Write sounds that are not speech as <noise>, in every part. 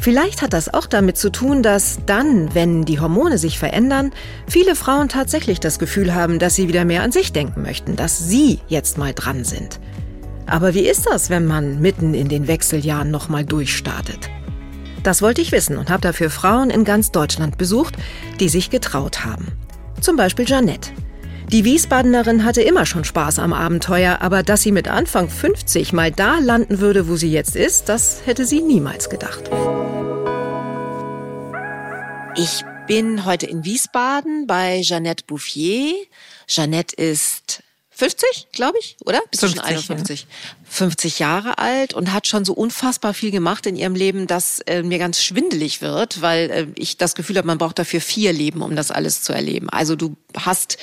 Vielleicht hat das auch damit zu tun, dass dann, wenn die Hormone sich verändern, viele Frauen tatsächlich das Gefühl haben, dass sie wieder mehr an sich denken möchten, dass sie jetzt mal dran sind. Aber wie ist das, wenn man mitten in den Wechseljahren nochmal durchstartet? Das wollte ich wissen und habe dafür Frauen in ganz Deutschland besucht, die sich getraut haben. Zum Beispiel Jeannette. Die Wiesbadenerin hatte immer schon Spaß am Abenteuer, aber dass sie mit Anfang 50 mal da landen würde, wo sie jetzt ist, das hätte sie niemals gedacht. Ich bin heute in Wiesbaden bei Jeannette Bouffier. Jeannette ist 50, glaube ich, oder? Bist 50, du schon 51? Ja. 50 Jahre alt und hat schon so unfassbar viel gemacht in ihrem Leben, dass äh, mir ganz schwindelig wird, weil äh, ich das Gefühl habe, man braucht dafür vier Leben, um das alles zu erleben. Also du hast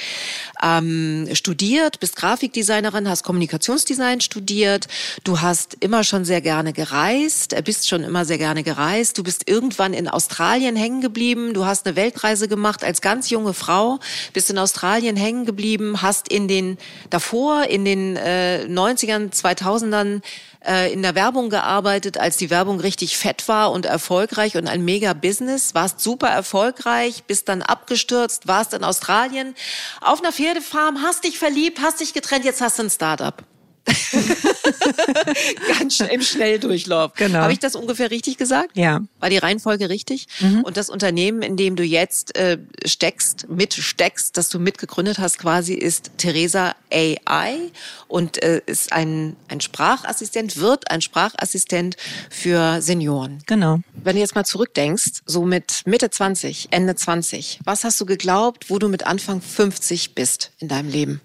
ähm, studiert, bist Grafikdesignerin, hast Kommunikationsdesign studiert, du hast immer schon sehr gerne gereist, äh, bist schon immer sehr gerne gereist, du bist irgendwann in Australien hängen geblieben, du hast eine Weltreise gemacht als ganz junge Frau, bist in Australien hängen geblieben, hast in den davor in den äh, 90ern, 2000 2000ern äh, in der Werbung gearbeitet, als die Werbung richtig fett war und erfolgreich und ein mega Business. Warst super erfolgreich, bist dann abgestürzt, warst in Australien auf einer Pferdefarm, hast dich verliebt, hast dich getrennt, jetzt hast du ein Startup. <laughs> Ganz schnell im Schnelldurchlauf. Genau. Habe ich das ungefähr richtig gesagt? Ja. War die Reihenfolge richtig? Mhm. Und das Unternehmen, in dem du jetzt äh, steckst, mitsteckst, das du mitgegründet hast, quasi ist Theresa AI und äh, ist ein, ein Sprachassistent, wird ein Sprachassistent für Senioren. Genau. Wenn du jetzt mal zurückdenkst, so mit Mitte 20, Ende 20, was hast du geglaubt, wo du mit Anfang 50 bist in deinem Leben?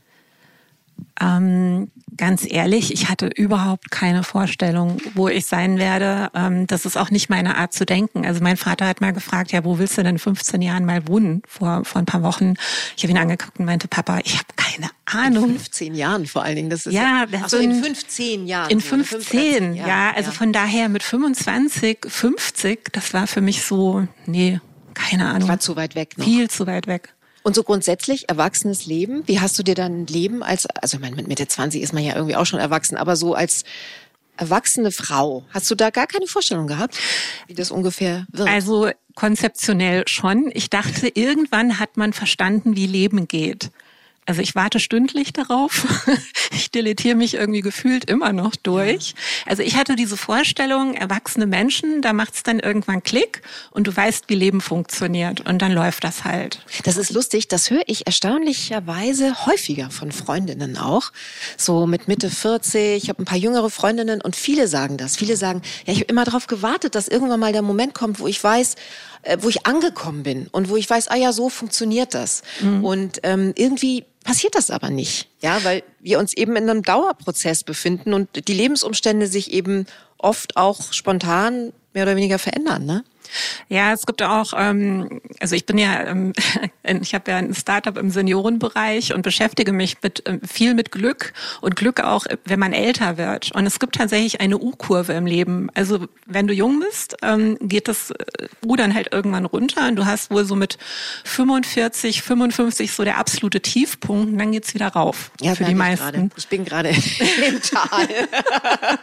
Ähm, ganz ehrlich, ich hatte überhaupt keine Vorstellung, wo ich sein werde. Ähm, das ist auch nicht meine Art zu denken. Also mein Vater hat mal gefragt, ja, wo willst du denn in 15 Jahren mal wohnen? Vor, vor ein paar Wochen. Ich habe ihn angeguckt und meinte, Papa, ich habe keine Ahnung. In 15 Jahren vor allen Dingen. Das ist ja, ja also in 15 Jahren. In 15, 15 ja, ja. Also ja. von daher mit 25, 50, das war für mich so, nee, keine Ahnung. War zu weit weg. Noch. Viel zu weit weg. Und so grundsätzlich erwachsenes Leben, wie hast du dir dann Leben als, also ich meine, mit Mitte 20 ist man ja irgendwie auch schon erwachsen, aber so als erwachsene Frau, hast du da gar keine Vorstellung gehabt, wie das ungefähr wird? Also konzeptionell schon. Ich dachte, irgendwann hat man verstanden, wie Leben geht. Also ich warte stündlich darauf. <laughs> Ich deletiere mich irgendwie gefühlt immer noch durch. Also ich hatte diese Vorstellung, erwachsene Menschen, da macht es dann irgendwann Klick und du weißt, wie Leben funktioniert und dann läuft das halt. Das ist lustig, das höre ich erstaunlicherweise häufiger von Freundinnen auch. So mit Mitte 40, ich habe ein paar jüngere Freundinnen und viele sagen das. Viele sagen, ja, ich habe immer darauf gewartet, dass irgendwann mal der Moment kommt, wo ich weiß, äh, wo ich angekommen bin und wo ich weiß, ah ja, so funktioniert das. Mhm. Und ähm, irgendwie passiert das aber nicht, ja, weil wir uns eben in einem Dauerprozess befinden und die Lebensumstände sich eben oft auch spontan mehr oder weniger verändern, ne? Ja, es gibt auch, ähm, also ich bin ja, ähm, <laughs> ich habe ja ein Startup im Seniorenbereich und beschäftige mich mit ähm, viel mit Glück und Glück auch, wenn man älter wird. Und es gibt tatsächlich eine U-Kurve im Leben. Also wenn du jung bist, ähm, geht das äh, U dann halt irgendwann runter und du hast wohl so mit 45, 55 so der absolute Tiefpunkt und dann geht's wieder rauf. Ja, für die meisten. Ich, ich bin gerade <laughs> im Tal.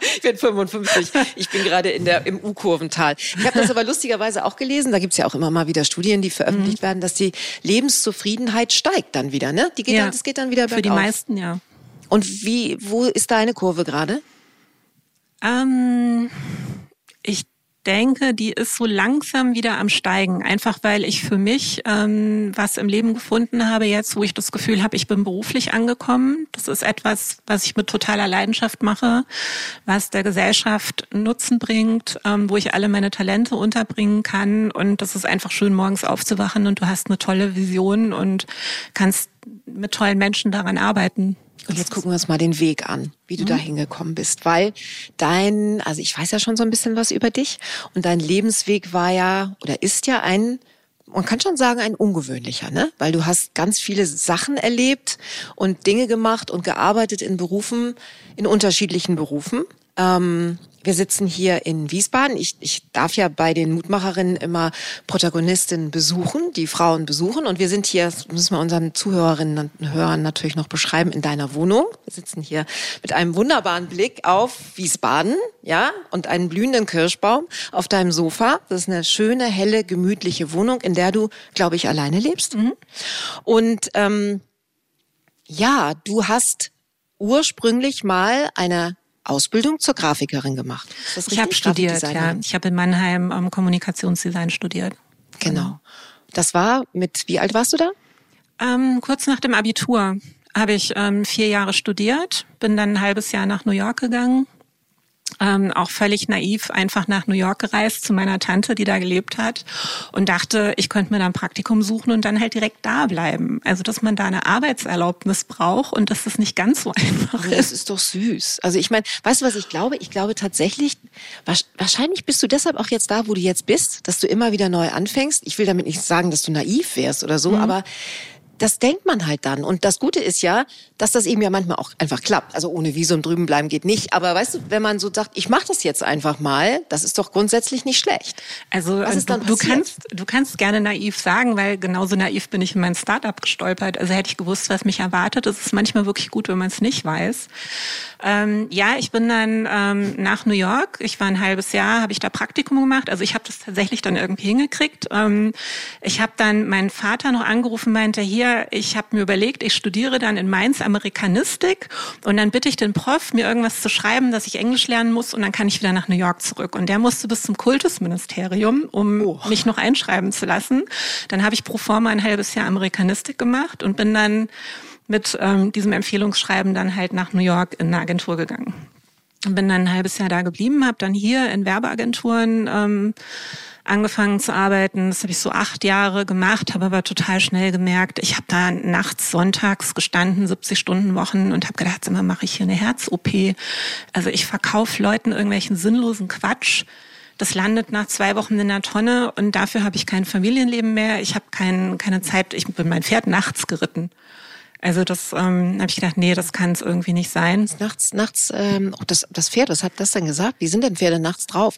<laughs> ich bin 55. Ich bin gerade in der im U-Kurvental. Ich habe das aber lustiger lustigerweise auch gelesen, da gibt es ja auch immer mal wieder Studien, die veröffentlicht mhm. werden, dass die Lebenszufriedenheit steigt dann wieder, ne? Die geht ja. dann, das geht dann wieder bergauf. Für die meisten, ja. Und wie, wo ist deine Kurve gerade? Ähm, denke, die ist so langsam wieder am Steigen. Einfach weil ich für mich ähm, was im Leben gefunden habe jetzt, wo ich das Gefühl habe, ich bin beruflich angekommen. Das ist etwas, was ich mit totaler Leidenschaft mache, was der Gesellschaft Nutzen bringt, ähm, wo ich alle meine Talente unterbringen kann. Und das ist einfach schön, morgens aufzuwachen und du hast eine tolle Vision und kannst mit tollen Menschen daran arbeiten. Und jetzt gucken wir uns mal den Weg an, wie du mhm. da hingekommen bist, weil dein, also ich weiß ja schon so ein bisschen was über dich und dein Lebensweg war ja oder ist ja ein man kann schon sagen, ein ungewöhnlicher, ne? Weil du hast ganz viele Sachen erlebt und Dinge gemacht und gearbeitet in Berufen, in unterschiedlichen Berufen. Ähm, wir sitzen hier in Wiesbaden. Ich, ich darf ja bei den Mutmacherinnen immer Protagonistinnen besuchen, die Frauen besuchen. Und wir sind hier, das müssen wir unseren Zuhörerinnen und Hörern natürlich noch beschreiben, in deiner Wohnung. Wir sitzen hier mit einem wunderbaren Blick auf Wiesbaden, ja, und einen blühenden Kirschbaum auf deinem Sofa. Das ist eine schöne, helle, gemütliche Wohnung, in der du, glaube ich, alleine lebst. Mhm. Und ähm, ja, du hast ursprünglich mal eine Ausbildung zur Grafikerin gemacht. ich habe studiert, ja. Ich habe in Mannheim ähm, Kommunikationsdesign studiert. Genau. Das war mit, wie alt warst du da? Ähm, kurz nach dem Abitur habe ich ähm, vier Jahre studiert, bin dann ein halbes Jahr nach New York gegangen ähm, auch völlig naiv einfach nach New York gereist zu meiner Tante, die da gelebt hat und dachte, ich könnte mir da ein Praktikum suchen und dann halt direkt da bleiben. Also, dass man da eine Arbeitserlaubnis braucht und dass das nicht ganz so <laughs> einfach ist. Das ist doch süß. Also, ich meine, weißt du, was ich glaube? Ich glaube tatsächlich, wahrscheinlich bist du deshalb auch jetzt da, wo du jetzt bist, dass du immer wieder neu anfängst. Ich will damit nicht sagen, dass du naiv wärst oder so, mhm. aber das denkt man halt dann. Und das Gute ist ja, dass das eben ja manchmal auch einfach klappt. Also ohne Visum drüben bleiben geht nicht. Aber weißt du, wenn man so sagt, ich mache das jetzt einfach mal, das ist doch grundsätzlich nicht schlecht. Also dann du, du kannst, du kannst gerne naiv sagen, weil genauso naiv bin ich in mein Startup gestolpert. Also hätte ich gewusst, was mich erwartet. Es ist manchmal wirklich gut, wenn man es nicht weiß. Ähm, ja, ich bin dann ähm, nach New York. Ich war ein halbes Jahr, habe ich da Praktikum gemacht. Also ich habe das tatsächlich dann irgendwie hingekriegt. Ähm, ich habe dann meinen Vater noch angerufen, meinte hier, ich habe mir überlegt, ich studiere dann in Mainz Amerikanistik und dann bitte ich den Prof, mir irgendwas zu schreiben, dass ich Englisch lernen muss und dann kann ich wieder nach New York zurück. Und der musste bis zum Kultusministerium, um oh. mich noch einschreiben zu lassen. Dann habe ich pro forma ein halbes Jahr Amerikanistik gemacht und bin dann mit ähm, diesem Empfehlungsschreiben dann halt nach New York in eine Agentur gegangen. Bin dann ein halbes Jahr da geblieben, habe dann hier in Werbeagenturen ähm, angefangen zu arbeiten. Das habe ich so acht Jahre gemacht, habe aber total schnell gemerkt, ich habe da nachts, sonntags gestanden, 70 Stunden Wochen und habe gedacht, immer mache ich hier eine Herz-OP. Also ich verkaufe Leuten irgendwelchen sinnlosen Quatsch. Das landet nach zwei Wochen in der Tonne und dafür habe ich kein Familienleben mehr. Ich habe kein, keine Zeit. Ich bin mein Pferd nachts geritten. Also das ähm, habe ich gedacht, nee, das kann es irgendwie nicht sein. Nachts, nachts, ähm, oh, das, das Pferd, was hat das denn gesagt? Wie sind denn Pferde nachts drauf?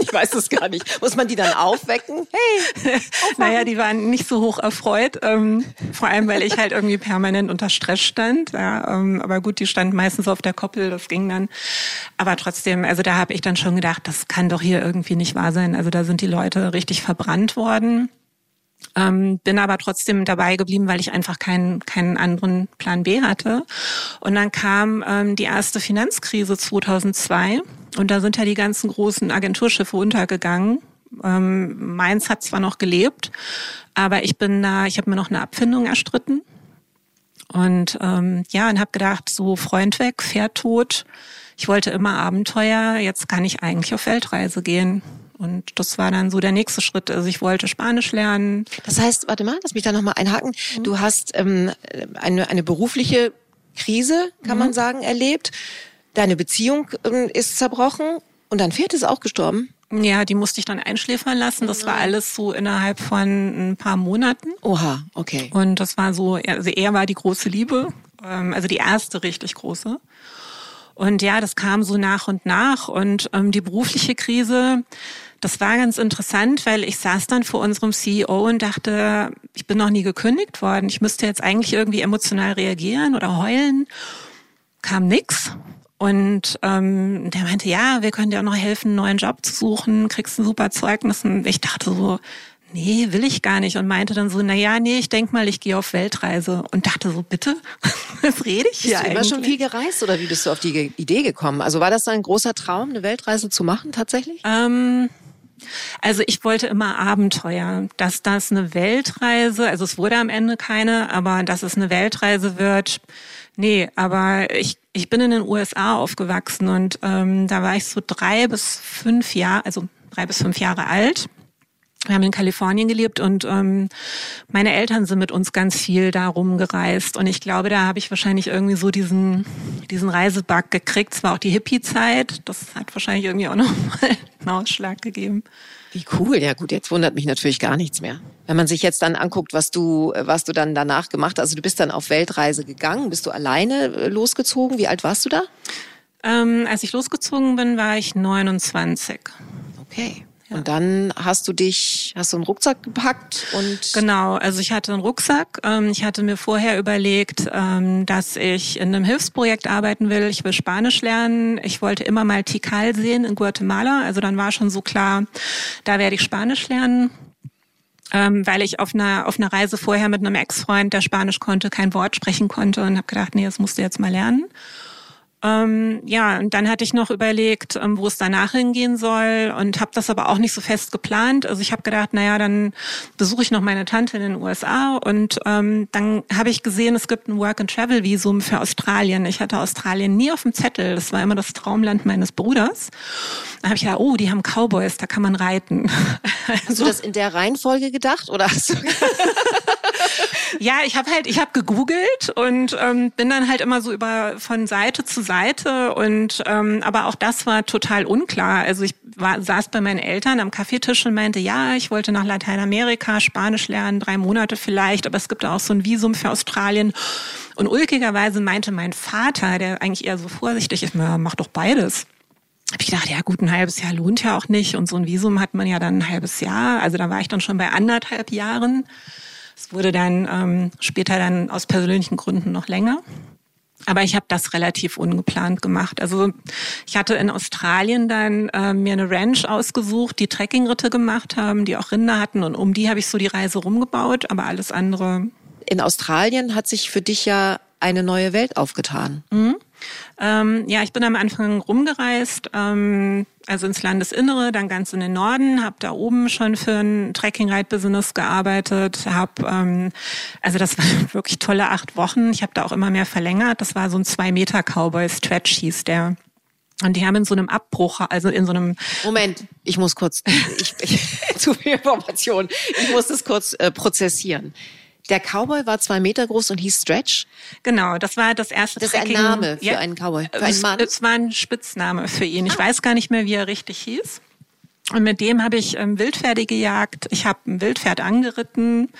ich weiß es gar nicht. Muss man die dann aufwecken? Hey! naja, die waren nicht so hoch erfreut. Ähm, vor allem, weil ich halt irgendwie permanent unter Stress stand. Ja, ähm, aber gut, die standen meistens auf der Koppel, das ging dann. Aber trotzdem, also da habe ich dann schon gedacht, das kann doch hier irgendwie nicht wahr sein. Also da sind die Leute richtig verbrannt worden. Ähm, bin aber trotzdem dabei geblieben, weil ich einfach keinen, keinen anderen Plan B hatte. Und dann kam ähm, die erste Finanzkrise 2002 und da sind ja die ganzen großen Agenturschiffe untergegangen. Ähm, Mainz hat zwar noch gelebt, aber ich bin da, ich habe mir noch eine Abfindung erstritten. Und ähm, ja, und habe gedacht, so Freund weg, Pferd tot. Ich wollte immer Abenteuer, jetzt kann ich eigentlich auf Weltreise gehen. Und das war dann so der nächste Schritt. Also ich wollte Spanisch lernen. Das heißt, warte mal, lass mich da nochmal einhaken. Mhm. Du hast ähm, eine, eine berufliche Krise, kann mhm. man sagen, erlebt. Deine Beziehung ähm, ist zerbrochen und dein Pferd ist auch gestorben. Ja, die musste ich dann einschläfern lassen. Das war alles so innerhalb von ein paar Monaten. Oha, okay. Und das war so, also er war die große Liebe, ähm, also die erste richtig große. Und ja, das kam so nach und nach. Und ähm, die berufliche Krise, das war ganz interessant, weil ich saß dann vor unserem CEO und dachte, ich bin noch nie gekündigt worden. Ich müsste jetzt eigentlich irgendwie emotional reagieren oder heulen. Kam nix. Und ähm, der meinte, ja, wir können dir auch noch helfen, einen neuen Job zu suchen, kriegst ein super Zeugnis. Und ich dachte so, nee, will ich gar nicht. Und meinte dann so, na ja, nee, ich denk mal, ich gehe auf Weltreise. Und dachte so, bitte, <laughs> was rede ich hier bist du immer schon viel gereist oder wie bist du auf die Idee gekommen? Also war das ein großer Traum, eine Weltreise zu machen tatsächlich? Ähm, also ich wollte immer Abenteuer, dass das eine Weltreise, also es wurde am Ende keine, aber dass es eine Weltreise wird, nee, aber ich, ich bin in den USA aufgewachsen und ähm, da war ich so drei bis fünf Jahre, also drei bis fünf Jahre alt. Wir haben in Kalifornien gelebt und ähm, meine Eltern sind mit uns ganz viel da rumgereist. Und ich glaube, da habe ich wahrscheinlich irgendwie so diesen, diesen Reisebug gekriegt. Es war auch die Hippie-Zeit. Das hat wahrscheinlich irgendwie auch <laughs> nochmal einen Ausschlag gegeben. Wie cool, ja gut, jetzt wundert mich natürlich gar nichts mehr. Wenn man sich jetzt dann anguckt, was du, was du dann danach gemacht hast, also du bist dann auf Weltreise gegangen, bist du alleine äh, losgezogen? Wie alt warst du da? Ähm, als ich losgezogen bin, war ich 29. Okay. Und dann hast du dich, hast du einen Rucksack gepackt und genau. Also ich hatte einen Rucksack. Ähm, ich hatte mir vorher überlegt, ähm, dass ich in einem Hilfsprojekt arbeiten will. Ich will Spanisch lernen. Ich wollte immer mal Tikal sehen in Guatemala. Also dann war schon so klar, da werde ich Spanisch lernen. Ähm, weil ich auf einer auf einer Reise vorher mit einem Ex-Freund, der Spanisch konnte, kein Wort sprechen konnte und habe gedacht, nee, das musst du jetzt mal lernen. Ähm, ja, und dann hatte ich noch überlegt, ähm, wo es danach hingehen soll und habe das aber auch nicht so fest geplant. Also ich habe gedacht, naja, dann besuche ich noch meine Tante in den USA und ähm, dann habe ich gesehen, es gibt ein Work-and-Travel-Visum für Australien. Ich hatte Australien nie auf dem Zettel. Das war immer das Traumland meines Bruders. Da habe ich gedacht, oh, die haben Cowboys, da kann man reiten. <laughs> Hast also, du das in der Reihenfolge gedacht oder hast du <laughs> ja, ich habe halt, ich habe gegoogelt und ähm, bin dann halt immer so über von Seite zu Seite und ähm, aber auch das war total unklar. Also ich war, saß bei meinen Eltern am Kaffeetisch und meinte, ja, ich wollte nach Lateinamerika Spanisch lernen, drei Monate vielleicht, aber es gibt auch so ein Visum für Australien. Und ulkigerweise meinte mein Vater, der eigentlich eher so vorsichtig ist, mach doch beides habe ich gedacht, ja gut, ein halbes Jahr lohnt ja auch nicht und so ein Visum hat man ja dann ein halbes Jahr. Also da war ich dann schon bei anderthalb Jahren. Es wurde dann ähm, später dann aus persönlichen Gründen noch länger. Aber ich habe das relativ ungeplant gemacht. Also ich hatte in Australien dann äh, mir eine Ranch ausgesucht, die Trekkingritte gemacht haben, die auch Rinder hatten und um die habe ich so die Reise rumgebaut, aber alles andere. In Australien hat sich für dich ja eine neue Welt aufgetan. Mhm. Ähm, ja, ich bin am Anfang rumgereist, ähm, also ins Landesinnere, dann ganz in den Norden, habe da oben schon für ein Trekking-Ride-Business gearbeitet, habe, ähm, also das <laughs> waren wirklich tolle acht Wochen. Ich habe da auch immer mehr verlängert. Das war so ein zwei Meter Cowboy-Stretch hieß der. Und die haben in so einem Abbruch, also in so einem. Moment, ich muss kurz, ich, ich, <laughs> zu viel Information. Ich muss das kurz äh, prozessieren. Der Cowboy war zwei Meter groß und hieß Stretch. Genau, das war das erste. Das ist ein Name für ja, einen Cowboy, für einen Mann. Es war ein Spitzname für ihn. Ich ah. weiß gar nicht mehr, wie er richtig hieß. Und mit dem habe ich ähm, Wildpferde gejagt. Ich habe ein Wildpferd angeritten.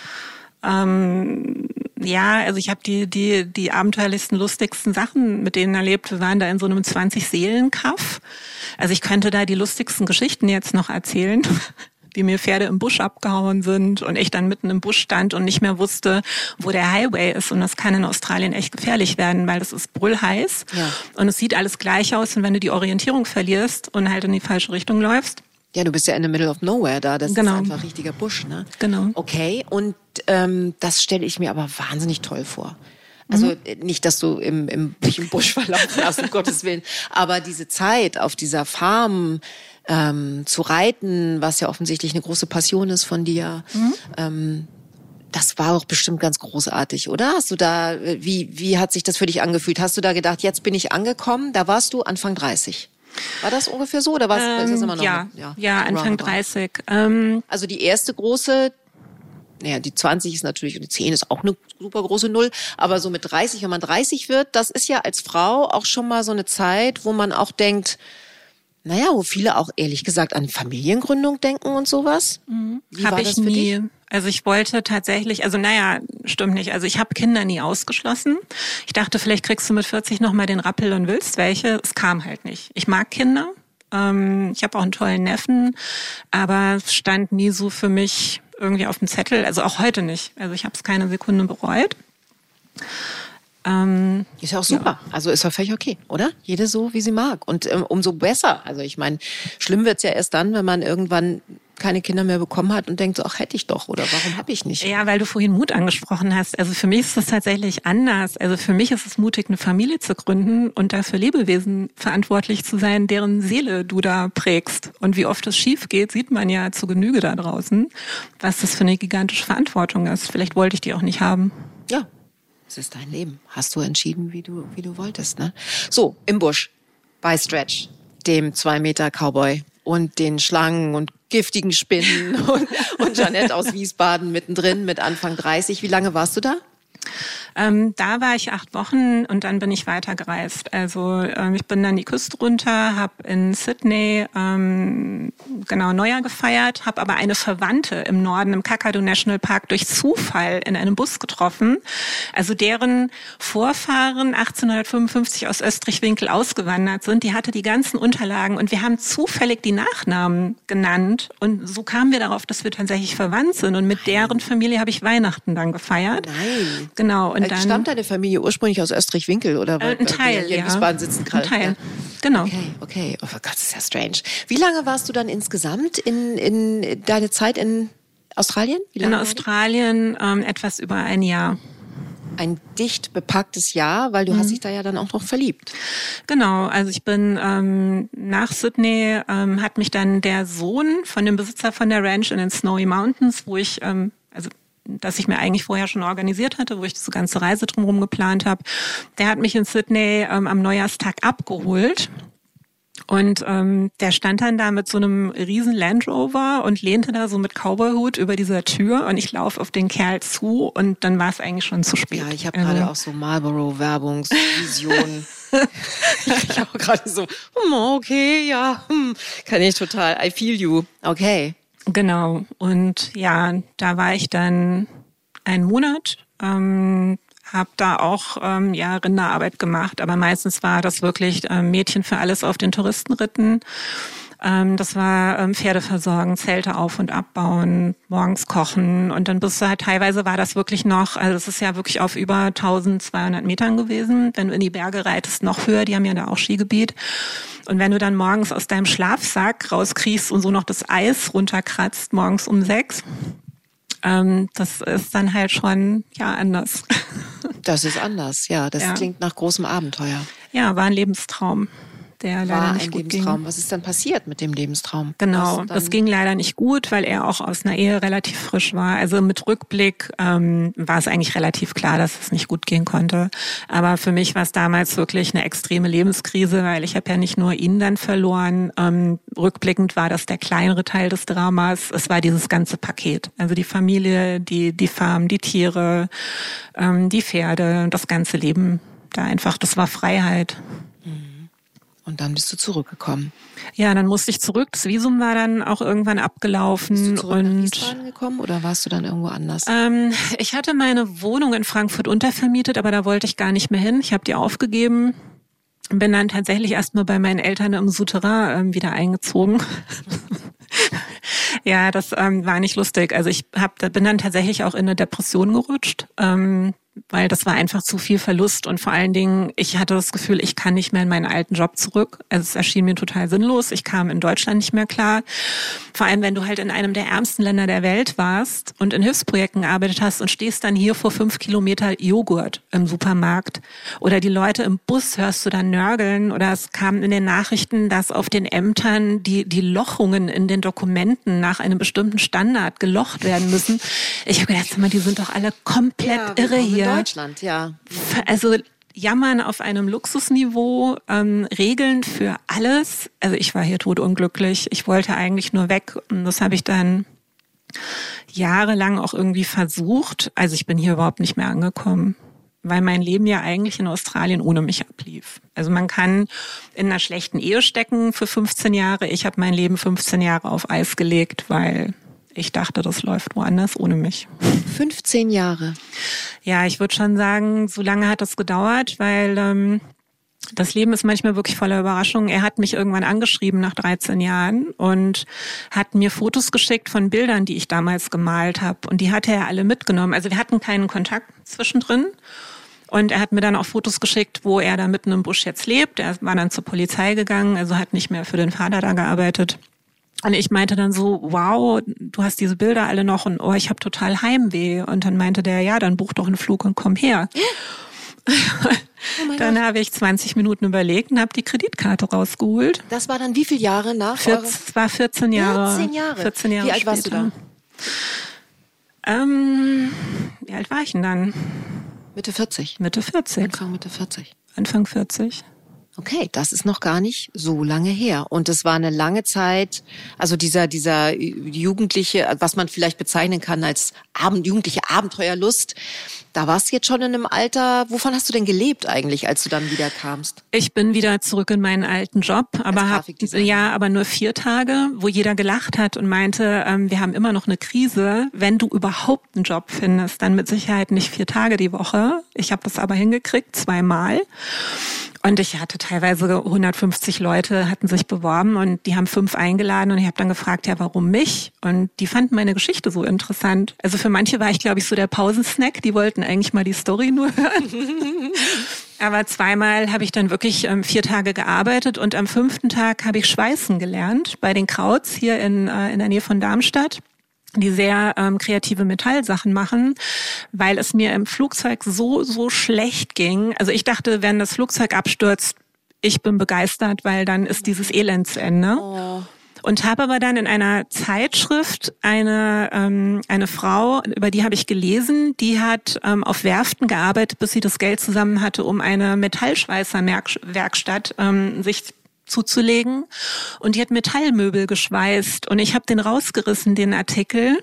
Ähm, ja, also ich habe die, die, die abenteuerlichsten, lustigsten Sachen mit denen erlebt. Wir waren da in so einem 20-Seelen-Kaff. Also ich könnte da die lustigsten Geschichten jetzt noch erzählen wie mir Pferde im Busch abgehauen sind und ich dann mitten im Busch stand und nicht mehr wusste, wo der Highway ist. Und das kann in Australien echt gefährlich werden, weil das ist brüllheiß ja. und es sieht alles gleich aus. Und wenn du die Orientierung verlierst und halt in die falsche Richtung läufst, ja, du bist ja in the middle of nowhere da. Das genau. ist einfach richtiger Busch, ne? Genau. Okay, und ähm, das stelle ich mir aber wahnsinnig toll vor. Also mhm. nicht, dass du im, im, im Busch <laughs> verlaufen hast, um Gottes Willen, aber diese Zeit auf dieser Farm, ähm, zu reiten, was ja offensichtlich eine große Passion ist von dir. Mhm. Ähm, das war auch bestimmt ganz großartig, oder? Hast du da, wie, wie hat sich das für dich angefühlt? Hast du da gedacht, jetzt bin ich angekommen? Da warst du Anfang 30. War das ungefähr so oder was? Ähm, ist das immer noch? Ja, ja, ja Anfang 30. Ähm, also die erste große, naja, die 20 ist natürlich und die 10 ist auch eine super große Null, aber so mit 30, wenn man 30 wird, das ist ja als Frau auch schon mal so eine Zeit, wo man auch denkt, naja, wo viele auch ehrlich gesagt an Familiengründung denken und sowas. Mhm. Habe ich nie. Dich? Also ich wollte tatsächlich, also naja, stimmt nicht. Also ich habe Kinder nie ausgeschlossen. Ich dachte, vielleicht kriegst du mit 40 nochmal den Rappel und willst welche. Es kam halt nicht. Ich mag Kinder. Ähm, ich habe auch einen tollen Neffen, aber es stand nie so für mich irgendwie auf dem Zettel. Also auch heute nicht. Also ich habe es keine Sekunde bereut. Ähm, ist ja auch super. Ja. Also ist ja völlig okay, oder? Jede so, wie sie mag. Und ähm, umso besser. Also ich meine, schlimm wird's ja erst dann, wenn man irgendwann keine Kinder mehr bekommen hat und denkt so, ach hätte ich doch oder warum habe ich nicht? Ja, weil du vorhin Mut angesprochen hast. Also für mich ist das tatsächlich anders. Also für mich ist es mutig, eine Familie zu gründen und dafür Lebewesen verantwortlich zu sein, deren Seele du da prägst. Und wie oft es schief geht, sieht man ja zu Genüge da draußen, was das für eine gigantische Verantwortung ist. Vielleicht wollte ich die auch nicht haben. Ja, es ist dein Leben. Hast du entschieden, wie du, wie du wolltest, ne? So, im Busch, bei Stretch, dem zwei Meter Cowboy und den Schlangen und giftigen Spinnen <laughs> und, und Janette aus Wiesbaden mittendrin mit Anfang 30. Wie lange warst du da? Ähm, da war ich acht Wochen und dann bin ich weitergereist. Also ähm, ich bin dann die Küste runter, habe in Sydney ähm, genau Neujahr gefeiert, habe aber eine Verwandte im Norden im Kakadu National Park durch Zufall in einem Bus getroffen. Also deren Vorfahren 1855 aus Österreich-Winkel ausgewandert sind. Die hatte die ganzen Unterlagen und wir haben zufällig die Nachnamen genannt und so kamen wir darauf, dass wir tatsächlich verwandt sind und mit deren Familie habe ich Weihnachten dann gefeiert. Nein. Genau. Und äh, dann, stammt deine Familie ursprünglich aus Österreich-Winkel oder äh, ein Teil, ja. Wiesbaden sitzen gerade? Ein Teil, genau. Okay, okay. Oh Gott, das ist ja strange. Wie lange warst du dann insgesamt in, in deine Zeit in Australien? in Australien ähm, etwas über ein Jahr ein dicht bepacktes Jahr, weil du mhm. hast dich da ja dann auch noch verliebt. Genau, also ich bin ähm, nach Sydney ähm, hat mich dann der Sohn von dem Besitzer von der Ranch in den Snowy Mountains, wo ich ähm, das ich mir eigentlich vorher schon organisiert hatte, wo ich diese ganze Reise drumherum geplant habe. Der hat mich in Sydney ähm, am Neujahrstag abgeholt und ähm, der stand dann da mit so einem riesen Land Rover und lehnte da so mit Cowboyhut über dieser Tür und ich laufe auf den Kerl zu und dann war es eigentlich schon zu spät. Ja, ich habe gerade auch so Marlboro-Werbungsvisionen. <laughs> ich habe gerade so, hm, okay, ja, hm, kann ich total. I feel you. Okay. Genau. Und ja, da war ich dann einen Monat. Ähm, habe da auch ähm, ja Rinderarbeit gemacht, aber meistens war das wirklich ähm, Mädchen für alles auf den Touristenritten. Ähm, das war ähm, Pferde versorgen, Zelte auf und abbauen, morgens kochen und dann bist du halt teilweise war das wirklich noch, also es ist ja wirklich auf über 1200 Metern gewesen. Wenn du in die Berge reitest, noch höher, die haben ja da auch Skigebiet. Und wenn du dann morgens aus deinem Schlafsack rauskriechst und so noch das Eis runterkratzt, morgens um sechs, ähm, das ist dann halt schon ja anders. <laughs> Das ist anders, ja. Das ja. klingt nach großem Abenteuer. Ja, war ein Lebenstraum der leider war nicht ein gut Lebenstraum. ging. Was ist dann passiert mit dem Lebenstraum? Genau, das ging leider nicht gut, weil er auch aus einer Ehe relativ frisch war. Also mit Rückblick ähm, war es eigentlich relativ klar, dass es nicht gut gehen konnte. Aber für mich war es damals wirklich eine extreme Lebenskrise, weil ich habe ja nicht nur ihn dann verloren. Ähm, rückblickend war das der kleinere Teil des Dramas. Es war dieses ganze Paket. Also die Familie, die, die Farm, die Tiere, ähm, die Pferde, das ganze Leben da einfach, das war Freiheit. Und dann bist du zurückgekommen. Ja, dann musste ich zurück. Das Visum war dann auch irgendwann abgelaufen. Bist du zurück und nach Wiesbaden gekommen oder warst du dann irgendwo anders? Ähm, ich hatte meine Wohnung in Frankfurt untervermietet, aber da wollte ich gar nicht mehr hin. Ich habe die aufgegeben. Bin dann tatsächlich erstmal bei meinen Eltern im Souterrain ähm, wieder eingezogen. <laughs> ja, das ähm, war nicht lustig. Also ich hab, bin dann tatsächlich auch in eine Depression gerutscht. Ähm, weil das war einfach zu viel Verlust und vor allen Dingen, ich hatte das Gefühl, ich kann nicht mehr in meinen alten Job zurück. Also es erschien mir total sinnlos. Ich kam in Deutschland nicht mehr klar. Vor allem, wenn du halt in einem der ärmsten Länder der Welt warst und in Hilfsprojekten gearbeitet hast und stehst dann hier vor fünf Kilometer Joghurt im Supermarkt oder die Leute im Bus hörst du dann nörgeln oder es kam in den Nachrichten, dass auf den Ämtern die, die Lochungen in den Dokumenten nach einem bestimmten Standard gelocht werden müssen. Ich habe gedacht, die sind doch alle komplett ja, irre hier hier. In Deutschland, ja. Also jammern auf einem Luxusniveau, ähm, Regeln für alles. Also ich war hier totunglücklich. Ich wollte eigentlich nur weg und das habe ich dann jahrelang auch irgendwie versucht. Also ich bin hier überhaupt nicht mehr angekommen, weil mein Leben ja eigentlich in Australien ohne mich ablief. Also man kann in einer schlechten Ehe stecken für 15 Jahre. Ich habe mein Leben 15 Jahre auf Eis gelegt, weil ich dachte, das läuft woanders ohne mich. 15 Jahre. Ja, ich würde schon sagen, so lange hat das gedauert, weil ähm, das Leben ist manchmal wirklich voller Überraschungen. Er hat mich irgendwann angeschrieben nach 13 Jahren und hat mir Fotos geschickt von Bildern, die ich damals gemalt habe. Und die hatte er alle mitgenommen. Also wir hatten keinen Kontakt zwischendrin. Und er hat mir dann auch Fotos geschickt, wo er da mitten im Busch jetzt lebt. Er war dann zur Polizei gegangen, also hat nicht mehr für den Vater da gearbeitet. Und ich meinte dann so, wow, du hast diese Bilder alle noch und oh, ich habe total Heimweh. Und dann meinte der, ja, dann buch doch einen Flug und komm her. Oh dann habe ich 20 Minuten überlegt und habe die Kreditkarte rausgeholt. Das war dann wie viele Jahre nach? 14, es war 14 Jahre. 14 Jahre. 14 Jahre wie alt später. warst du da? Ähm, wie alt war ich denn dann? Mitte 40. Mitte 40. Anfang Mitte 40. Anfang 40. Okay, das ist noch gar nicht so lange her. Und es war eine lange Zeit, also dieser, dieser jugendliche, was man vielleicht bezeichnen kann als Abend, jugendliche Abenteuerlust, da warst du jetzt schon in einem Alter, wovon hast du denn gelebt eigentlich, als du dann wieder kamst? Ich bin wieder zurück in meinen alten Job, aber hab, ja, aber nur vier Tage, wo jeder gelacht hat und meinte, ähm, wir haben immer noch eine Krise. Wenn du überhaupt einen Job findest, dann mit Sicherheit nicht vier Tage die Woche. Ich habe das aber hingekriegt, zweimal. Und ich hatte teilweise 150 Leute hatten sich beworben und die haben fünf eingeladen und ich habe dann gefragt, ja, warum mich? Und die fanden meine Geschichte so interessant. Also für manche war ich, glaube ich, so der Pausensnack. Die wollten eigentlich mal die Story nur hören. <laughs> Aber zweimal habe ich dann wirklich ähm, vier Tage gearbeitet und am fünften Tag habe ich Schweißen gelernt bei den Krauts hier in, äh, in der Nähe von Darmstadt die sehr ähm, kreative Metallsachen machen, weil es mir im Flugzeug so, so schlecht ging. Also ich dachte, wenn das Flugzeug abstürzt, ich bin begeistert, weil dann ist dieses Elend zu Ende. Oh. Und habe aber dann in einer Zeitschrift eine, ähm, eine Frau, über die habe ich gelesen, die hat ähm, auf Werften gearbeitet, bis sie das Geld zusammen hatte, um eine Metallschweißerwerkstatt ähm, sich zuzulegen. Und die hat Metallmöbel geschweißt. Und ich habe den rausgerissen, den Artikel.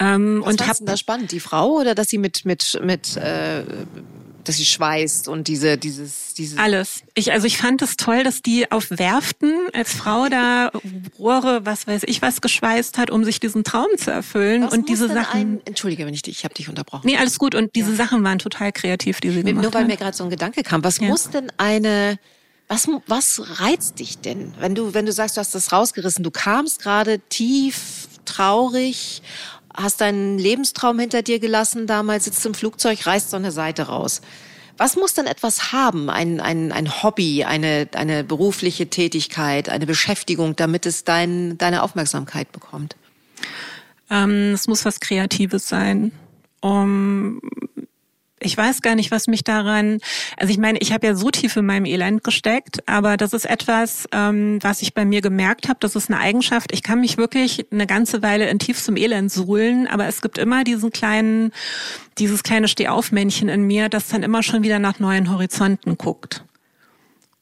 Ähm, Was und hab denn da spannend? Die Frau oder dass sie mit mit mit äh, dass sie schweißt und diese dieses dieses alles. Ich also ich fand es toll, dass die auf Werften als Frau da Rohre, was weiß ich, was geschweißt hat, um sich diesen Traum zu erfüllen was und diese Sachen. Ein, Entschuldige, wenn ich dich, ich habe dich unterbrochen. Nee, alles gut und diese ja. Sachen waren total kreativ, die sie Nur gemacht weil hat. mir gerade so ein Gedanke kam, was ja. muss denn eine was, was reizt dich denn, wenn du, wenn du sagst, du hast das rausgerissen? Du kamst gerade tief, traurig, hast deinen Lebenstraum hinter dir gelassen, damals sitzt im Flugzeug, reißt so eine Seite raus. Was muss denn etwas haben, ein, ein, ein Hobby, eine, eine berufliche Tätigkeit, eine Beschäftigung, damit es dein, deine Aufmerksamkeit bekommt? Ähm, es muss was Kreatives sein. Um, ich weiß gar nicht, was mich daran, also ich meine, ich habe ja so tief in meinem Elend gesteckt, aber das ist etwas, ähm, was ich bei mir gemerkt habe, das ist eine Eigenschaft. Ich kann mich wirklich eine ganze Weile in tiefstem Elend suhlen, aber es gibt immer diesen kleinen, dieses kleine Stehaufmännchen in mir, das dann immer schon wieder nach neuen Horizonten guckt.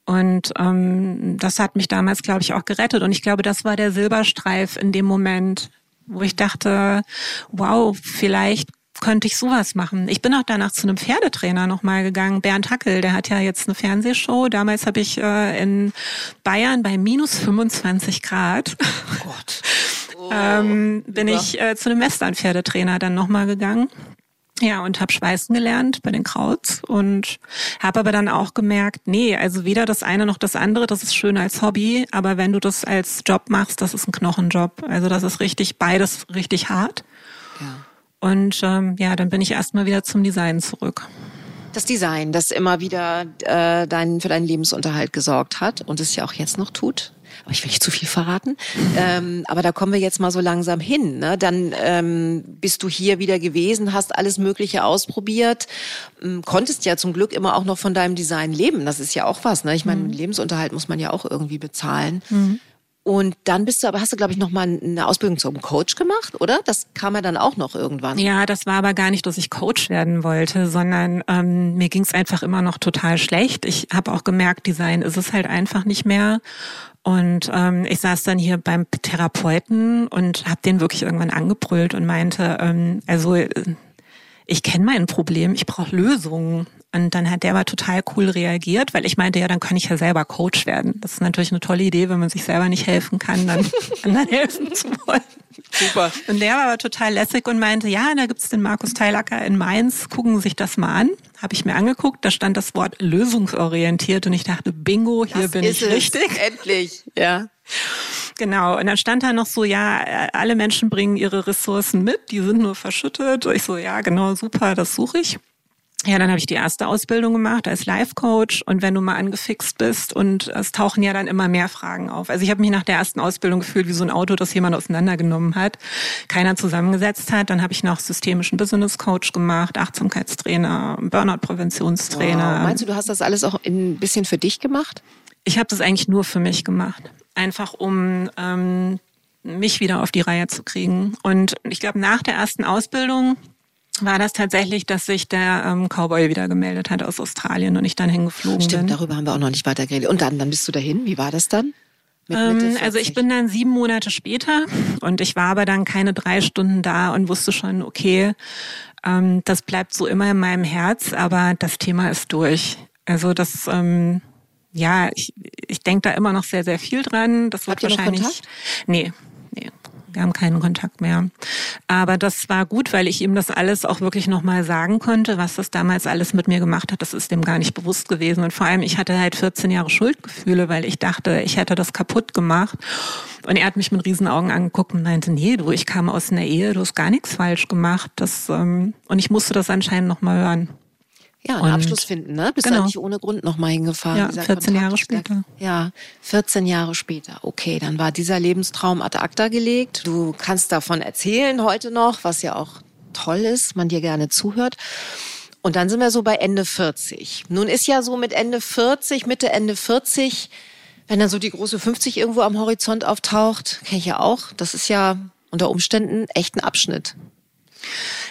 Und ähm, das hat mich damals, glaube ich, auch gerettet. Und ich glaube, das war der Silberstreif in dem Moment, wo ich dachte, wow, vielleicht könnte ich sowas machen. Ich bin auch danach zu einem Pferdetrainer nochmal gegangen, Bernd Hackel, der hat ja jetzt eine Fernsehshow. Damals habe ich äh, in Bayern bei minus 25 Grad. Oh Gott. Oh, <laughs> ähm, bin über. ich äh, zu einem Western-Pferdetrainer dann nochmal gegangen. Ja, und habe Schweißen gelernt bei den Krauts und habe aber dann auch gemerkt, nee, also weder das eine noch das andere, das ist schön als Hobby, aber wenn du das als Job machst, das ist ein Knochenjob. Also das ist richtig beides richtig hart. Ja. Und ähm, ja, dann bin ich erstmal wieder zum Design zurück. Das Design, das immer wieder äh, dein, für deinen Lebensunterhalt gesorgt hat und es ja auch jetzt noch tut. Aber ich will nicht zu viel verraten. <laughs> Ähm, aber da kommen wir jetzt mal so langsam hin. Ne? Dann ähm, bist du hier wieder gewesen, hast alles Mögliche ausprobiert, ähm, konntest ja zum Glück immer auch noch von deinem Design leben. Das ist ja auch was. Ne? Ich meine, mhm. Lebensunterhalt muss man ja auch irgendwie bezahlen. Mhm. Und dann bist du aber, hast du, glaube ich, noch mal eine Ausbildung zum Coach gemacht, oder? Das kam ja dann auch noch irgendwann. Ja, das war aber gar nicht, dass ich Coach werden wollte, sondern ähm, mir ging es einfach immer noch total schlecht. Ich habe auch gemerkt, Design ist es halt einfach nicht mehr. Und ähm, ich saß dann hier beim Therapeuten und habe den wirklich irgendwann angebrüllt und meinte, ähm, also äh, ich kenne mein Problem, ich brauche Lösungen. Und dann hat der aber total cool reagiert, weil ich meinte, ja, dann kann ich ja selber Coach werden. Das ist natürlich eine tolle Idee, wenn man sich selber nicht helfen kann, dann <laughs> anderen helfen zu wollen. Super. Und der war aber total lässig und meinte, ja, da gibt's den Markus Teilacker in Mainz, gucken Sie sich das mal an. Habe ich mir angeguckt, da stand das Wort lösungsorientiert und ich dachte, bingo, hier das bin ich richtig. Endlich, ja. Genau. Und dann stand da noch so, ja, alle Menschen bringen ihre Ressourcen mit, die sind nur verschüttet. Und ich so, ja, genau, super, das suche ich. Ja, dann habe ich die erste Ausbildung gemacht als Life Coach und wenn du mal angefixt bist und es tauchen ja dann immer mehr Fragen auf. Also ich habe mich nach der ersten Ausbildung gefühlt wie so ein Auto, das jemand auseinandergenommen hat, keiner zusammengesetzt hat. Dann habe ich noch systemischen Business Coach gemacht, Achtsamkeitstrainer, Burnout Präventionstrainer. Wow. Meinst du, du hast das alles auch ein bisschen für dich gemacht? Ich habe das eigentlich nur für mich gemacht, einfach um ähm, mich wieder auf die Reihe zu kriegen. Und ich glaube, nach der ersten Ausbildung war das tatsächlich, dass sich der ähm, Cowboy wieder gemeldet hat aus Australien und ich dann hingeflogen Stimmt, bin. darüber haben wir auch noch nicht weiter geredet. Und dann, dann bist du dahin. Wie war das dann? Ähm, also ich bin dann sieben Monate später und ich war aber dann keine drei Stunden da und wusste schon, okay, ähm, das bleibt so immer in meinem Herz, aber das Thema ist durch. Also das, ähm, ja, ich, ich denke da immer noch sehr, sehr viel dran. Das wird Habt ihr wahrscheinlich. Noch Kontakt? Nee. Wir haben keinen Kontakt mehr. Aber das war gut, weil ich ihm das alles auch wirklich nochmal sagen konnte, was das damals alles mit mir gemacht hat. Das ist dem gar nicht bewusst gewesen. Und vor allem, ich hatte halt 14 Jahre Schuldgefühle, weil ich dachte, ich hätte das kaputt gemacht. Und er hat mich mit Riesenaugen angeguckt und meinte, nee, du, ich kam aus einer Ehe, du hast gar nichts falsch gemacht. Das, ähm, und ich musste das anscheinend nochmal hören. Ja, einen Und- Abschluss finden, ne? Bist Genau. du nicht ohne Grund nochmal hingefahren. Ja, Dieser 14 Jahre Kontakt- später. Ja, 14 Jahre später. Okay, dann war dieser Lebenstraum ad acta gelegt. Du kannst davon erzählen heute noch, was ja auch toll ist, man dir gerne zuhört. Und dann sind wir so bei Ende 40. Nun ist ja so mit Ende 40, Mitte, Ende 40, wenn dann so die große 50 irgendwo am Horizont auftaucht, kenne ich ja auch, das ist ja unter Umständen echt ein Abschnitt.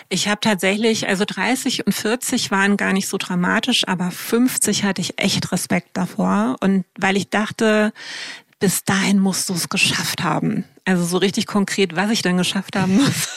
Ich habe tatsächlich, also 30 und 40 waren gar nicht so dramatisch, aber 50 hatte ich echt Respekt davor. Und weil ich dachte, bis dahin musst du es geschafft haben. Also so richtig konkret, was ich dann geschafft haben muss.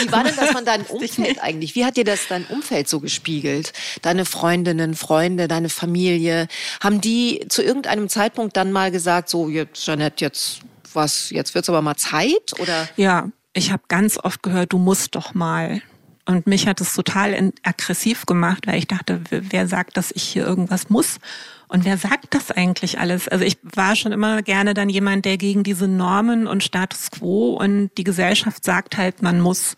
Wie war denn das von deinem Umfeld eigentlich? Wie hat dir das dein Umfeld so gespiegelt? Deine Freundinnen, Freunde, deine Familie? Haben die zu irgendeinem Zeitpunkt dann mal gesagt, so jetzt Jeanette, jetzt was, jetzt wird's aber mal Zeit? Oder Ja, ich habe ganz oft gehört, du musst doch mal. Und mich hat es total aggressiv gemacht, weil ich dachte, wer sagt, dass ich hier irgendwas muss? Und wer sagt das eigentlich alles? Also ich war schon immer gerne dann jemand, der gegen diese Normen und Status quo und die Gesellschaft sagt halt, man muss.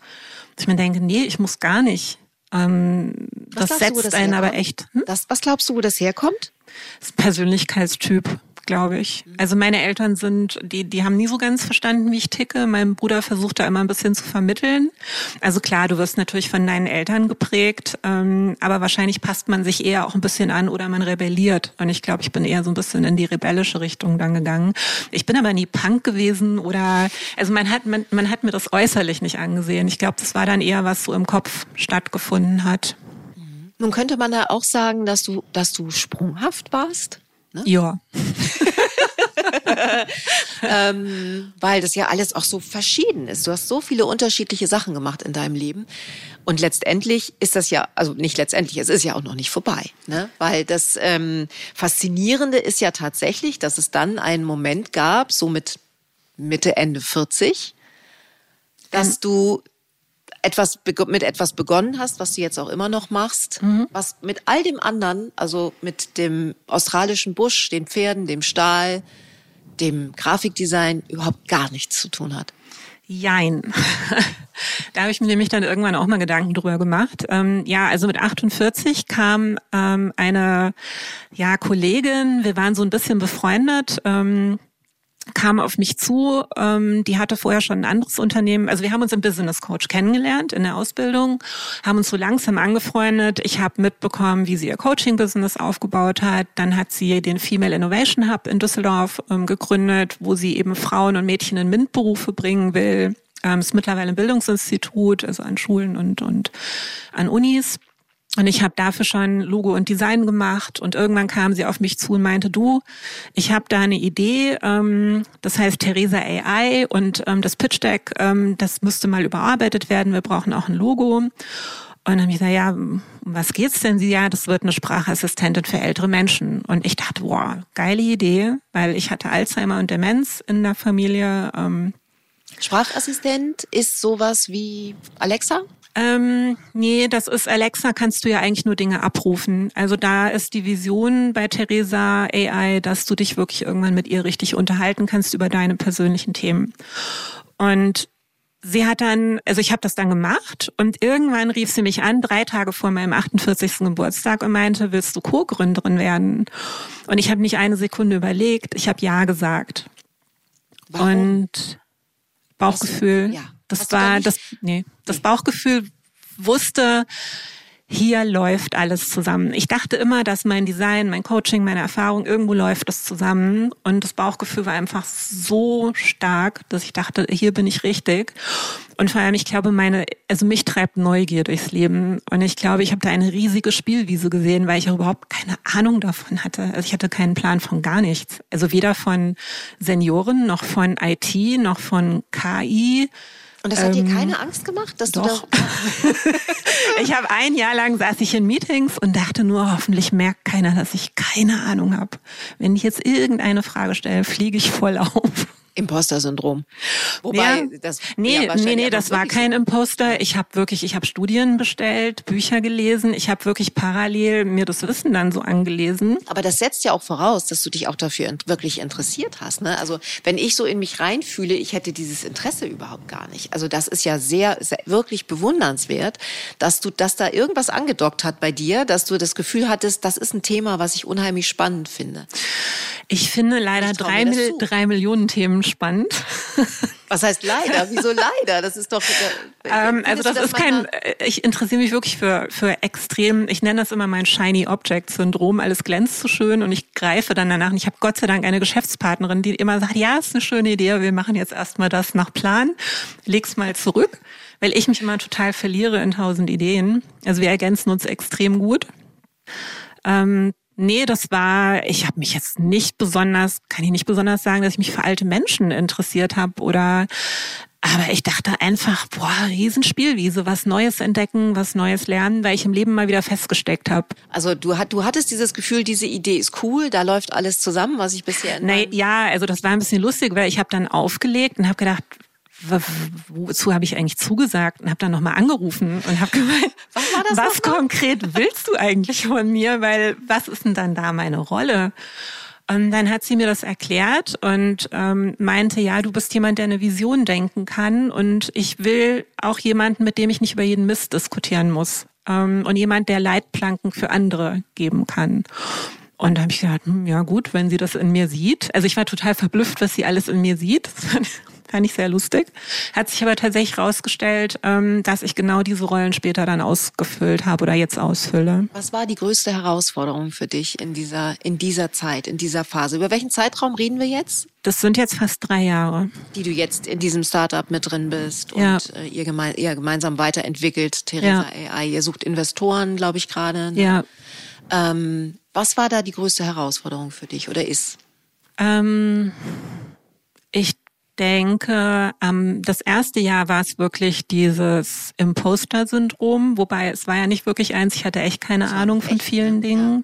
Dass ich mir denke, nee, ich muss gar nicht. Ähm, das du, setzt das einen aber herkommt? echt. Hm? Das, was glaubst du, wo das herkommt? Das Persönlichkeitstyp, glaube ich. Also meine Eltern sind, die, die haben nie so ganz verstanden, wie ich ticke. Mein Bruder versucht da immer ein bisschen zu vermitteln. Also klar, du wirst natürlich von deinen Eltern geprägt, ähm, aber wahrscheinlich passt man sich eher auch ein bisschen an oder man rebelliert. Und ich glaube, ich bin eher so ein bisschen in die rebellische Richtung dann gegangen. Ich bin aber nie Punk gewesen oder, also man hat, man, man hat mir das äußerlich nicht angesehen. Ich glaube, das war dann eher, was so im Kopf stattgefunden hat. Nun könnte man da auch sagen, dass du, dass du sprunghaft warst. Ne? Ja. <laughs> ähm, weil das ja alles auch so verschieden ist. Du hast so viele unterschiedliche Sachen gemacht in deinem Leben. Und letztendlich ist das ja, also nicht letztendlich, es ist ja auch noch nicht vorbei. Ne? Weil das ähm, Faszinierende ist ja tatsächlich, dass es dann einen Moment gab, so mit Mitte, Ende 40, dass du etwas mit etwas begonnen hast, was du jetzt auch immer noch machst, was mit all dem anderen, also mit dem australischen Busch, den Pferden, dem Stahl, dem Grafikdesign überhaupt gar nichts zu tun hat. Jein. <laughs> da habe ich mir nämlich dann irgendwann auch mal Gedanken drüber gemacht. Ähm, ja, also mit 48 kam ähm, eine ja, Kollegin, wir waren so ein bisschen befreundet, ähm, kam auf mich zu, ähm, die hatte vorher schon ein anderes Unternehmen, also wir haben uns im Business Coach kennengelernt in der Ausbildung, haben uns so langsam angefreundet. Ich habe mitbekommen, wie sie ihr Coaching-Business aufgebaut hat. Dann hat sie den Female Innovation Hub in Düsseldorf ähm, gegründet, wo sie eben Frauen und Mädchen in MINT-Berufe bringen will. Ähm, ist mittlerweile ein Bildungsinstitut, also an Schulen und, und an Unis. Und ich habe dafür schon Logo und Design gemacht und irgendwann kam sie auf mich zu und meinte, du, ich habe da eine Idee, ähm, das heißt Theresa AI und ähm, das Pitch Deck, ähm, das müsste mal überarbeitet werden, wir brauchen auch ein Logo. Und dann habe ich gesagt, ja, um was geht's denn? Sie, ja, das wird eine Sprachassistentin für ältere Menschen. Und ich dachte, wow, geile Idee, weil ich hatte Alzheimer und Demenz in der Familie. Ähm, Sprachassistent ist sowas wie Alexa? Ähm, nee, das ist Alexa, kannst du ja eigentlich nur Dinge abrufen. Also da ist die Vision bei Theresa AI, dass du dich wirklich irgendwann mit ihr richtig unterhalten kannst über deine persönlichen Themen. Und sie hat dann, also ich habe das dann gemacht und irgendwann rief sie mich an, drei Tage vor meinem 48. Geburtstag und meinte, willst du Co-Gründerin werden? Und ich habe nicht eine Sekunde überlegt, ich habe ja gesagt. Warum? Und Bauchgefühl. ja. Das Hast da war nicht- das, nee, das Bauchgefühl wusste, hier läuft alles zusammen. Ich dachte immer, dass mein Design, mein Coaching, meine Erfahrung, irgendwo läuft das zusammen. Und das Bauchgefühl war einfach so stark, dass ich dachte, hier bin ich richtig. Und vor allem, ich glaube, meine, also mich treibt Neugier durchs Leben. Und ich glaube, ich habe da eine riesige Spielwiese gesehen, weil ich auch überhaupt keine Ahnung davon hatte. Also ich hatte keinen Plan von gar nichts. Also weder von Senioren, noch von IT, noch von KI und das hat ähm, dir keine Angst gemacht, dass doch. du da. <laughs> ich habe ein Jahr lang saß ich in Meetings und dachte nur, hoffentlich merkt keiner, dass ich keine Ahnung habe. Wenn ich jetzt irgendeine Frage stelle, fliege ich voll auf. Imposter-Syndrom. Wobei ja, das nee, ja nee, nee, das war kein Imposter. Ich habe wirklich, ich habe Studien bestellt, Bücher gelesen, ich habe wirklich parallel mir das Wissen dann so angelesen. Aber das setzt ja auch voraus, dass du dich auch dafür wirklich interessiert hast. Ne? Also wenn ich so in mich reinfühle, ich hätte dieses Interesse überhaupt gar nicht. Also das ist ja sehr, sehr wirklich bewundernswert, dass du, dass da irgendwas angedockt hat bei dir, dass du das Gefühl hattest, das ist ein Thema, was ich unheimlich spannend finde. Ich finde leider ich drei, drei Millionen Themen spannend. <laughs> Was heißt leider? Wieso leider? Das ist doch. Äh, ähm, also das, das ist kein. Äh, ich interessiere mich wirklich für für extrem. Ich nenne das immer mein shiny Object Syndrom. Alles glänzt so schön und ich greife dann danach. Und ich habe Gott sei Dank eine Geschäftspartnerin, die immer sagt: Ja, ist eine schöne Idee. Wir machen jetzt erstmal das nach Plan. Leg's mal zurück, weil ich mich immer total verliere in tausend Ideen. Also wir ergänzen uns extrem gut. Ähm, Nee, das war, ich habe mich jetzt nicht besonders, kann ich nicht besonders sagen, dass ich mich für alte Menschen interessiert habe oder aber ich dachte einfach, boah, Riesenspielwiese, was Neues entdecken, was Neues lernen, weil ich im Leben mal wieder festgesteckt habe. Also du, hat, du hattest dieses Gefühl, diese Idee ist cool, da läuft alles zusammen, was ich bisher... Nee, ja, also das war ein bisschen lustig, weil ich habe dann aufgelegt und habe gedacht, wozu habe ich eigentlich zugesagt und habe dann nochmal angerufen und habe gemeint, <laughs> was, was konkret willst du eigentlich von mir? Weil was ist denn dann da meine Rolle? Und dann hat sie mir das erklärt und ähm, meinte, ja, du bist jemand, der eine Vision denken kann und ich will auch jemanden, mit dem ich nicht über jeden Mist diskutieren muss ähm, und jemand, der Leitplanken für andere geben kann. Und da habe ich gedacht, hm, ja gut, wenn sie das in mir sieht. Also ich war total verblüfft, was sie alles in mir sieht. <laughs> Fand ich sehr lustig. Hat sich aber tatsächlich herausgestellt, ähm, dass ich genau diese Rollen später dann ausgefüllt habe oder jetzt ausfülle. Was war die größte Herausforderung für dich in dieser, in dieser Zeit, in dieser Phase? Über welchen Zeitraum reden wir jetzt? Das sind jetzt fast drei Jahre. Die du jetzt in diesem Startup mit drin bist und ja. Äh, ihr, geme ihr, gemeinsam weiterentwickelt, Theresa ja. AI. Ihr sucht Investoren, glaube ich, gerade. Ne? Ja. Ähm, was war da die größte Herausforderung für dich oder ist? Ähm, ich denke, das erste Jahr war es wirklich dieses Imposter-Syndrom, wobei es war ja nicht wirklich eins, ich hatte echt keine Ahnung von vielen? Dingen.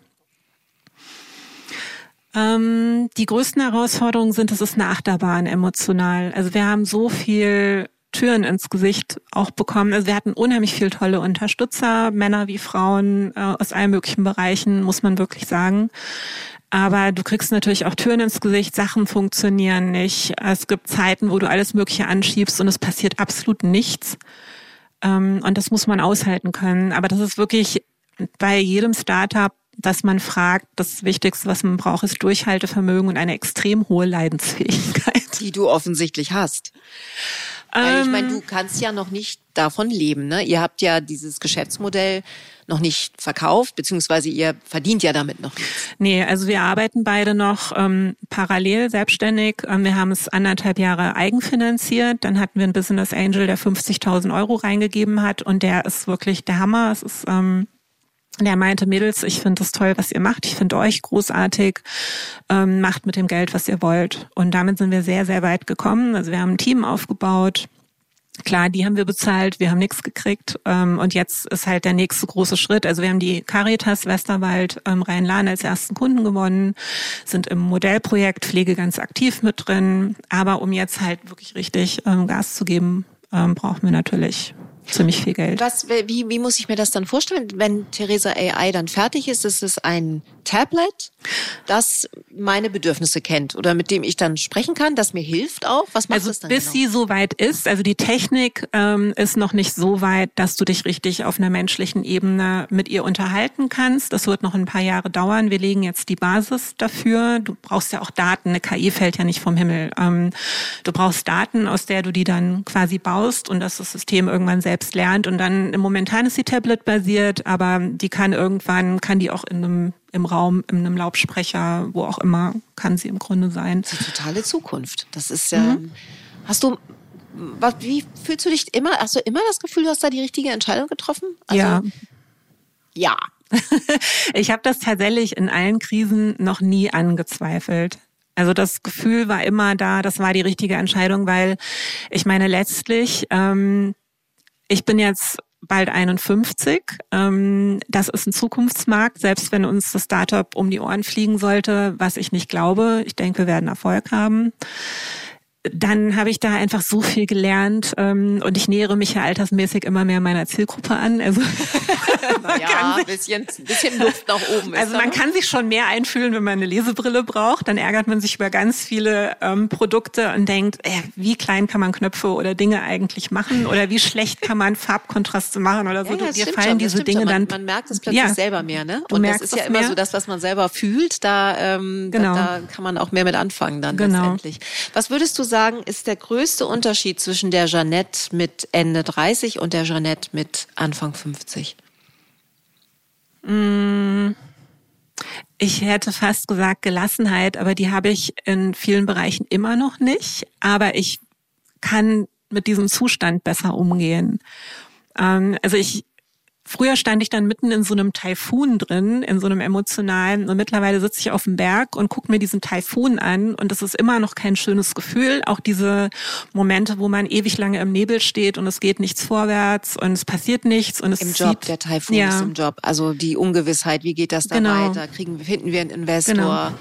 Ähm, die größten Herausforderungen sind, es ist eine Achterbahn emotional. Also wir haben so viel Türen ins Gesicht auch bekommen. Also wir hatten unheimlich viel tolle Unterstützer, Männer wie Frauen äh, aus allen möglichen Bereichen, muss man wirklich sagen. Aber du kriegst natürlich auch Türen ins Gesicht, Sachen funktionieren nicht. Es gibt Zeiten, wo du alles Mögliche anschiebst und es passiert absolut nichts. Ähm, und das muss man aushalten können. Aber das ist wirklich bei jedem Startup, dass man fragt, das Wichtigste, was man braucht, ist Durchhaltevermögen und eine extrem hohe Leidensfähigkeit. Die du offensichtlich hast. Weil ich meine, ähm. du kannst ja noch nicht davon leben. Ne? Ihr habt ja dieses Geschäftsmodell noch nicht verkauft, beziehungsweise ihr verdient ja damit noch nichts. Nee, also wir arbeiten beide noch ähm, parallel selbstständig. Ähm, wir haben es anderthalb Jahre eigenfinanziert. Dann hatten wir einen Business Angel, der 50.000 Euro reingegeben hat und der ist wirklich der Hammer. Es ist ähm, der meinte, Mädels, ich finde das toll, was ihr macht. Ich finde euch großartig. Ähm, macht mit dem Geld, was ihr wollt. Und damit sind wir sehr, sehr weit gekommen. Also wir haben ein Team aufgebaut. Klar, die haben wir bezahlt, wir haben nichts gekriegt. Ähm, und jetzt ist halt der nächste große Schritt. Also wir haben die Caritas Westerwald ähm, Rhein-Lahn als ersten Kunden gewonnen, sind im Modellprojekt Pflege ganz aktiv mit drin. Aber um jetzt halt wirklich richtig ähm, Gas zu geben, ähm, brauchen wir natürlich ziemlich viel Geld. Was, wie, wie muss ich mir das dann vorstellen, wenn Theresa AI dann fertig ist? Ist es ein Tablet, das meine Bedürfnisse kennt oder mit dem ich dann sprechen kann, das mir hilft auch? Was macht also das dann bis genau? sie so weit ist, also die Technik ähm, ist noch nicht so weit, dass du dich richtig auf einer menschlichen Ebene mit ihr unterhalten kannst. Das wird noch ein paar Jahre dauern. Wir legen jetzt die Basis dafür. Du brauchst ja auch Daten. Eine KI fällt ja nicht vom Himmel. Ähm, du brauchst Daten, aus der du die dann quasi baust und dass das System irgendwann selbst lernt und dann Momentan ist sie Tablet-basiert, aber die kann irgendwann, kann die auch in einem im Raum, in einem Lautsprecher, wo auch immer, kann sie im Grunde sein. Das ist die totale Zukunft. Das ist ja. Mhm. Hast du was, wie fühlst du dich immer? Hast du immer das Gefühl, du hast da die richtige Entscheidung getroffen? Also, ja. Ja. <laughs> ich habe das tatsächlich in allen Krisen noch nie angezweifelt. Also das Gefühl war immer da, das war die richtige Entscheidung, weil ich meine letztlich, ähm, ich bin jetzt bald 51. Ähm, das ist ein Zukunftsmarkt, selbst wenn uns das Startup um die Ohren fliegen sollte, was ich nicht glaube. Ich denke, wir werden Erfolg haben dann habe ich da einfach so viel gelernt ähm, und ich nähere mich ja altersmäßig immer mehr meiner Zielgruppe an. Also <laughs> <laughs> ja, ein bisschen, bisschen Luft nach oben. also man kann sich schon mehr einfühlen, wenn man eine Lesebrille braucht. Dann ärgert man sich über ganz viele ähm, Produkte und denkt, äh, wie klein kann man Knöpfe oder Dinge eigentlich machen oder wie schlecht kann man Farbkontraste machen oder so. Ja, ja, Dir fallen schon, diese Dinge man, dann. Man merkt es plötzlich ja, selber mehr, ne? Und das ist ja immer mehr. so das, was man selber fühlt. Da, ähm, genau. da, da kann man auch mehr mit anfangen dann genau. letztendlich. Was würdest du sagen? sagen, ist der größte Unterschied zwischen der Jeannette mit Ende 30 und der Jeannette mit Anfang 50? Mm, ich hätte fast gesagt Gelassenheit, aber die habe ich in vielen Bereichen immer noch nicht. Aber ich kann mit diesem Zustand besser umgehen. Ähm, also ich Früher stand ich dann mitten in so einem Taifun drin, in so einem emotionalen. Und mittlerweile sitze ich auf dem Berg und gucke mir diesen Taifun an. Und es ist immer noch kein schönes Gefühl. Auch diese Momente, wo man ewig lange im Nebel steht und es geht nichts vorwärts und es passiert nichts. Und es Im Job, der Taifun ja. ist im Job. Also die Ungewissheit, wie geht das da genau. weiter? Kriegen, finden wir einen Investor? Genau.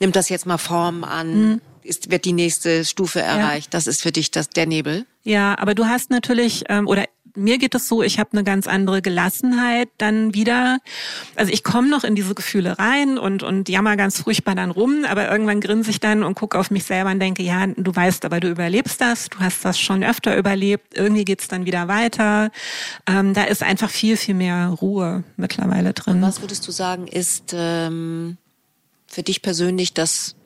Nimmt das jetzt mal Form an? Mhm ist, wird die nächste Stufe erreicht. Ja. Das ist für dich das, der Nebel. Ja, aber du hast natürlich, ähm, oder mir geht es so, ich habe eine ganz andere Gelassenheit dann wieder. Also ich komme noch in diese Gefühle rein und, und jammer ganz furchtbar dann rum, aber irgendwann grinse ich dann und gucke auf mich selber und denke, ja, du weißt aber, du überlebst das, du hast das schon öfter überlebt, irgendwie geht's dann wieder weiter. Ähm, da ist einfach viel, viel mehr Ruhe mittlerweile drin. Und was würdest du sagen, ist ähm, für dich persönlich das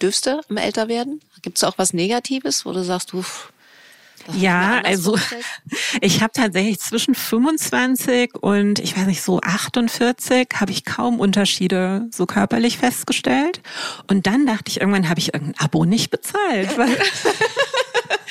Dürfste im Älterwerden? Gibt es auch was Negatives, wo du sagst, uff, ja, also <laughs> ich habe tatsächlich zwischen 25 und ich weiß nicht so 48 habe ich kaum Unterschiede so körperlich festgestellt und dann dachte ich irgendwann habe ich irgendein Abo nicht bezahlt. <laughs>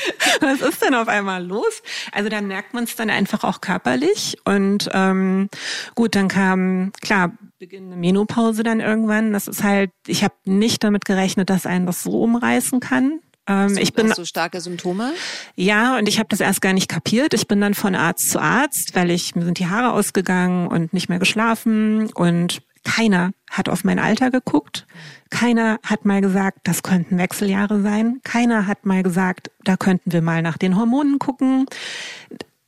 <laughs> Was ist denn auf einmal los? Also da merkt man es dann einfach auch körperlich und ähm, gut, dann kam klar beginnende Menopause dann irgendwann. Das ist halt, ich habe nicht damit gerechnet, dass einen das so umreißen kann. Ähm, ich bin so starke Symptome. Ja, und ich habe das erst gar nicht kapiert. Ich bin dann von Arzt zu Arzt, weil ich mir sind die Haare ausgegangen und nicht mehr geschlafen und keiner hat auf mein Alter geguckt. Keiner hat mal gesagt, das könnten Wechseljahre sein. Keiner hat mal gesagt, da könnten wir mal nach den Hormonen gucken.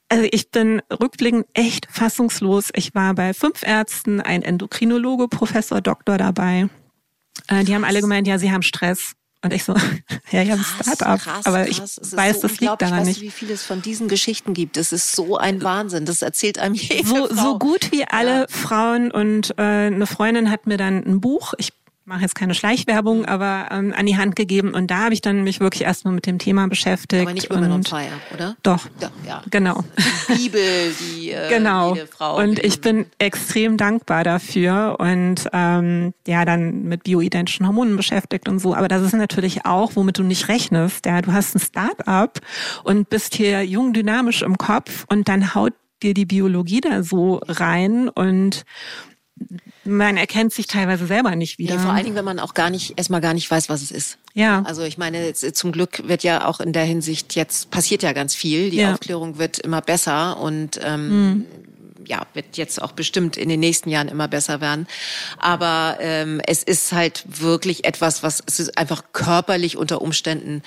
Also ich bin rückblickend echt fassungslos. Ich war bei fünf Ärzten, ein Endokrinologe, Professor, Doktor dabei. Äh, die haben alle gemeint, ja, sie haben Stress. Und ich so, <laughs> ja, ich habe ein Startup, krass, aber ich weiß, so das liegt daran nicht. wie viel es von diesen Geschichten gibt. Das ist so ein Wahnsinn. Das erzählt einem jede so, Frau. So gut wie alle ja. Frauen und äh, eine Freundin hat mir dann ein Buch, ich mache jetzt keine Schleichwerbung, aber ähm, an die Hand gegeben und da habe ich dann mich wirklich erstmal mit dem Thema beschäftigt. Aber nicht Women on Fire, oder? Doch. Doch ja. Genau. Die Bibel, die äh, <laughs> genau. jede Frau. Und ich bin extrem dankbar dafür und ähm, ja, dann mit bioidentischen Hormonen beschäftigt und so. Aber das ist natürlich auch, womit du nicht rechnest. Ja, du hast ein Start-up und bist hier jung, dynamisch im Kopf und dann haut dir die Biologie da so rein und man erkennt sich teilweise selber nicht wieder. Ja, vor allen Dingen, wenn man auch gar nicht, erstmal gar nicht weiß, was es ist. Ja. Also ich meine, zum Glück wird ja auch in der Hinsicht jetzt passiert ja ganz viel. Die ja. Aufklärung wird immer besser und ähm, mhm. ja, wird jetzt auch bestimmt in den nächsten Jahren immer besser werden. Aber ähm, es ist halt wirklich etwas, was es ist einfach körperlich unter Umständen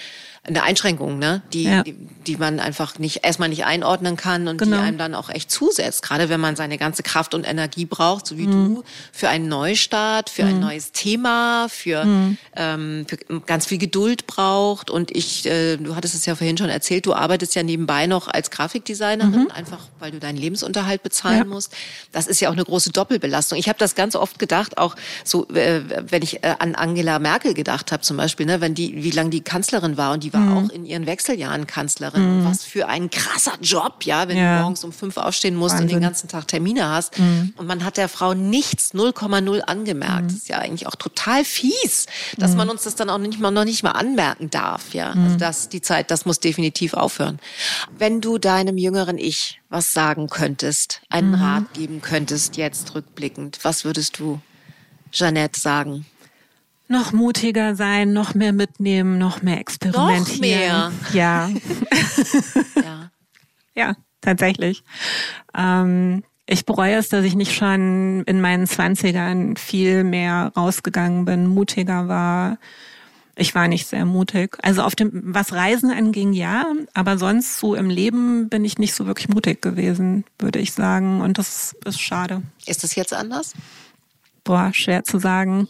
eine Einschränkung, ne? Die, ja. die, die man einfach nicht erstmal nicht einordnen kann und genau. die einem dann auch echt zusetzt. Gerade wenn man seine ganze Kraft und Energie braucht, so wie mhm. du, für einen Neustart, für mhm. ein neues Thema, für, mhm. ähm, für ganz viel Geduld braucht. Und ich, äh, du hattest es ja vorhin schon erzählt, du arbeitest ja nebenbei noch als Grafikdesignerin, mhm. einfach weil du deinen Lebensunterhalt bezahlen ja. musst. Das ist ja auch eine große Doppelbelastung. Ich habe das ganz oft gedacht, auch so, äh, wenn ich äh, an Angela Merkel gedacht habe zum Beispiel, ne, wenn die, wie lange die Kanzlerin war und die war war mhm. auch in ihren Wechseljahren Kanzlerin. Mhm. Was für ein krasser Job, ja, wenn ja. du morgens um fünf aufstehen musst Wahnsinn. und den ganzen Tag Termine hast. Mhm. Und man hat der Frau nichts 0,0 angemerkt. Mhm. Das ist ja eigentlich auch total fies, dass mhm. man uns das dann auch nicht mal, noch nicht mal anmerken darf, ja. Also mhm. das, die Zeit, das muss definitiv aufhören. Wenn du deinem jüngeren Ich was sagen könntest, einen Rat geben könntest, jetzt rückblickend, was würdest du Jeanette sagen? Noch mutiger sein, noch mehr mitnehmen, noch mehr experimentieren. Noch mehr. Ja. <laughs> ja. ja, tatsächlich. Ähm, ich bereue es, dass ich nicht schon in meinen Zwanzigern viel mehr rausgegangen bin, mutiger war. Ich war nicht sehr mutig. Also auf dem, was Reisen anging, ja, aber sonst so im Leben bin ich nicht so wirklich mutig gewesen, würde ich sagen. Und das ist schade. Ist das jetzt anders? Boah, schwer zu sagen.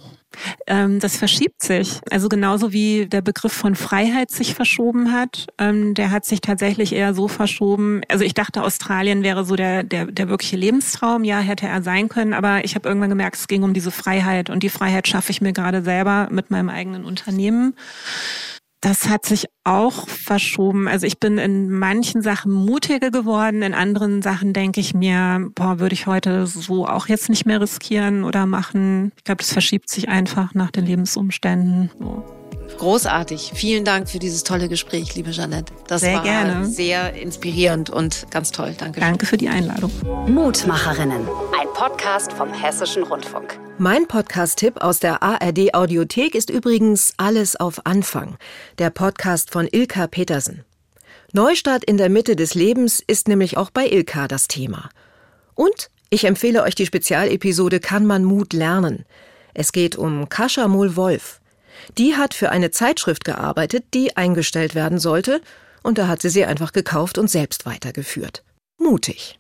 Ähm, das verschiebt sich. Also genauso wie der Begriff von Freiheit sich verschoben hat, ähm, der hat sich tatsächlich eher so verschoben. Also ich dachte, Australien wäre so der, der, der wirkliche Lebenstraum. Ja, hätte er sein können, aber ich habe irgendwann gemerkt, es ging um diese Freiheit und die Freiheit schaffe ich mir gerade selber mit meinem eigenen Unternehmen. Das hat sich auch verschoben. Also ich bin in manchen Sachen mutiger geworden, in anderen Sachen denke ich mir, boah, würde ich heute so auch jetzt nicht mehr riskieren oder machen. Ich glaube, das verschiebt sich einfach nach den Lebensumständen. So. Großartig. Vielen Dank für dieses tolle Gespräch, liebe Jeanette. Das sehr war gerne. sehr inspirierend und ganz toll. Danke. Danke für die Einladung. Mutmacherinnen, ein Podcast vom Hessischen Rundfunk. Mein Podcast-Tipp aus der ARD Audiothek ist übrigens Alles auf Anfang, der Podcast von Ilka Petersen. Neustart in der Mitte des Lebens ist nämlich auch bei Ilka das Thema. Und ich empfehle euch die Spezialepisode Kann man Mut lernen? Es geht um Kascha Mohl-Wolf. Die hat für eine Zeitschrift gearbeitet, die eingestellt werden sollte, und da hat sie sie einfach gekauft und selbst weitergeführt. Mutig.